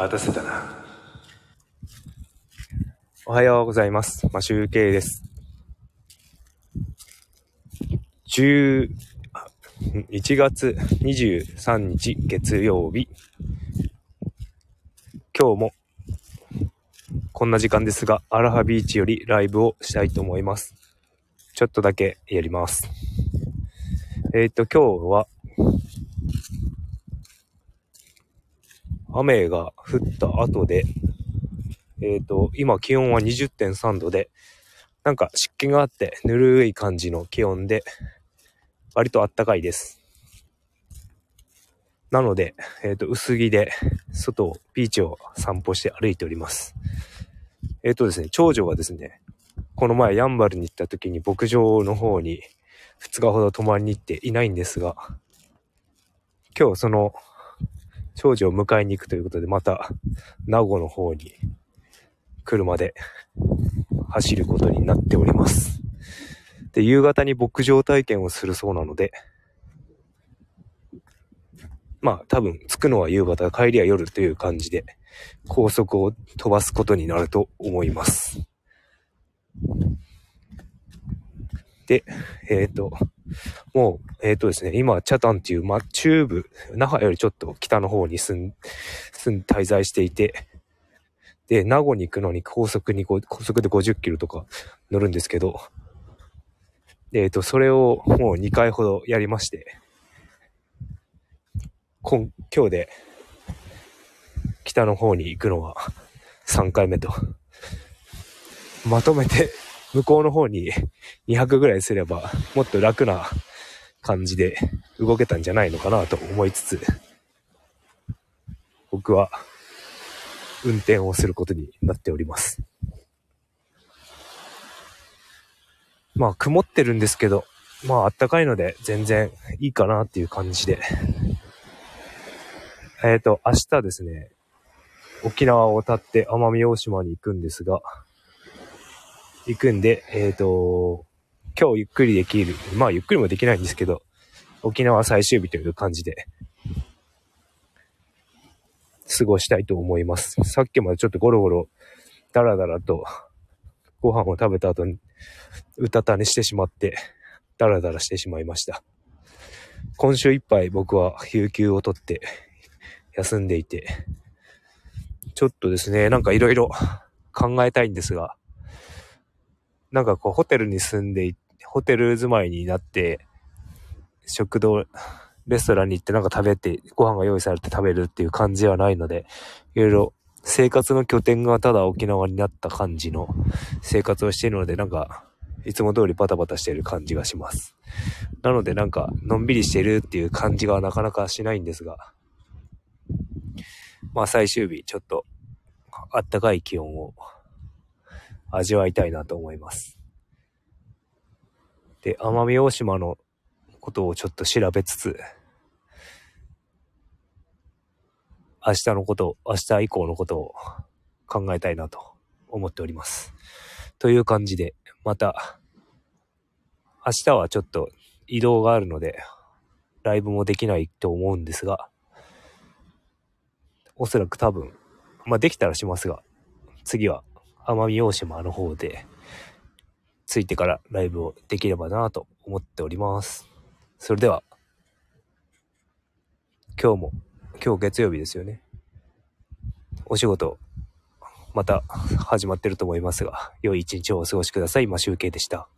待たせたな。おはようございます。まあ、集計です。10 1月23日月曜日。今日もこんな時間ですが、アラハビーチよりライブをしたいと思います。ちょっとだけやります。えっ、と、今日は雨が降った後で、えっ、と、今気温は20.3度で、なんか湿気があってぬるい感じの気温で、割と暖かいです。なので、えっ、と、薄着で外を、ビーチを散歩して歩いております。えっ、とですね、長女がですね、この前ヤンバルに行った時に牧場の方に2日ほど泊まりに行っていないんですが、今日その長女を迎えに行くということで、また名護の方に車で走ることになっております。で、夕方に牧場体験をするそうなので、まあ多分着くのは夕方、帰りは夜という感じで、高速を飛ばすことになると思います。で、えっ、と、もう、えっ、とですね、今、チャタンっていう、まあ、中部、那覇よりちょっと北の方に住ん、住ん、滞在していて、で、名護に行くのに高速に、高速で50キロとか乗るんですけど、えっ、と、それをもう2回ほどやりまして、今、今日で北の方に行くのは3回目と、まとめて向こうの方に 200ぐらいすればもっと楽な感じで動けたんじゃないのかなと思いつつ、僕は運転をすることになっております。まあ曇ってるんですけど、まあ暖かいので全然いいかなっていう感じで。えっ、と、明日ですね、沖縄を渡って奄美大島に行くんですが、行くんで、えっ、と、今日ゆっくりできる。まあゆっくりもできないんですけど、沖縄最終日という感じで、過ごしたいと思います。さっきまでちょっとゴロゴロ、ダラダラと、ご飯を食べた後に、うたた寝してしまって、ダラダラしてしまいました。今週いっぱい僕は有給を取って休んでいて、ちょっとですね、なんかいろいろ考えたいんですが、なんかこうホテルに住んでい、ホテル住まいになって、食堂、レストランに行ってなんか食べて、ご飯が用意されて食べるっていう感じはないので、いろいろ生活の拠点がただ沖縄になった感じの生活をしているので、なんか、いつも通りバタバタしてる感じがします。なのでなんか、のんびりしてるっていう感じがなかなかしないんですが、まあ最終日、ちょっと、あったかい気温を味わいたいなと思います。で、奄美大島のことをちょっと調べつつ、明日のことを、明日以降のことを考えたいなと思っております。という感じで、また、明日はちょっと移動があるので、ライブもできないと思うんですが、おそらく多分、まあできたらしますが、次は奄美大島の方で、着いてからライブをできればなと思っております。それでは、今日も、今日月曜日ですよね。お仕事、また始まってると思いますが、良い一日をお過ごしください。今集計でした。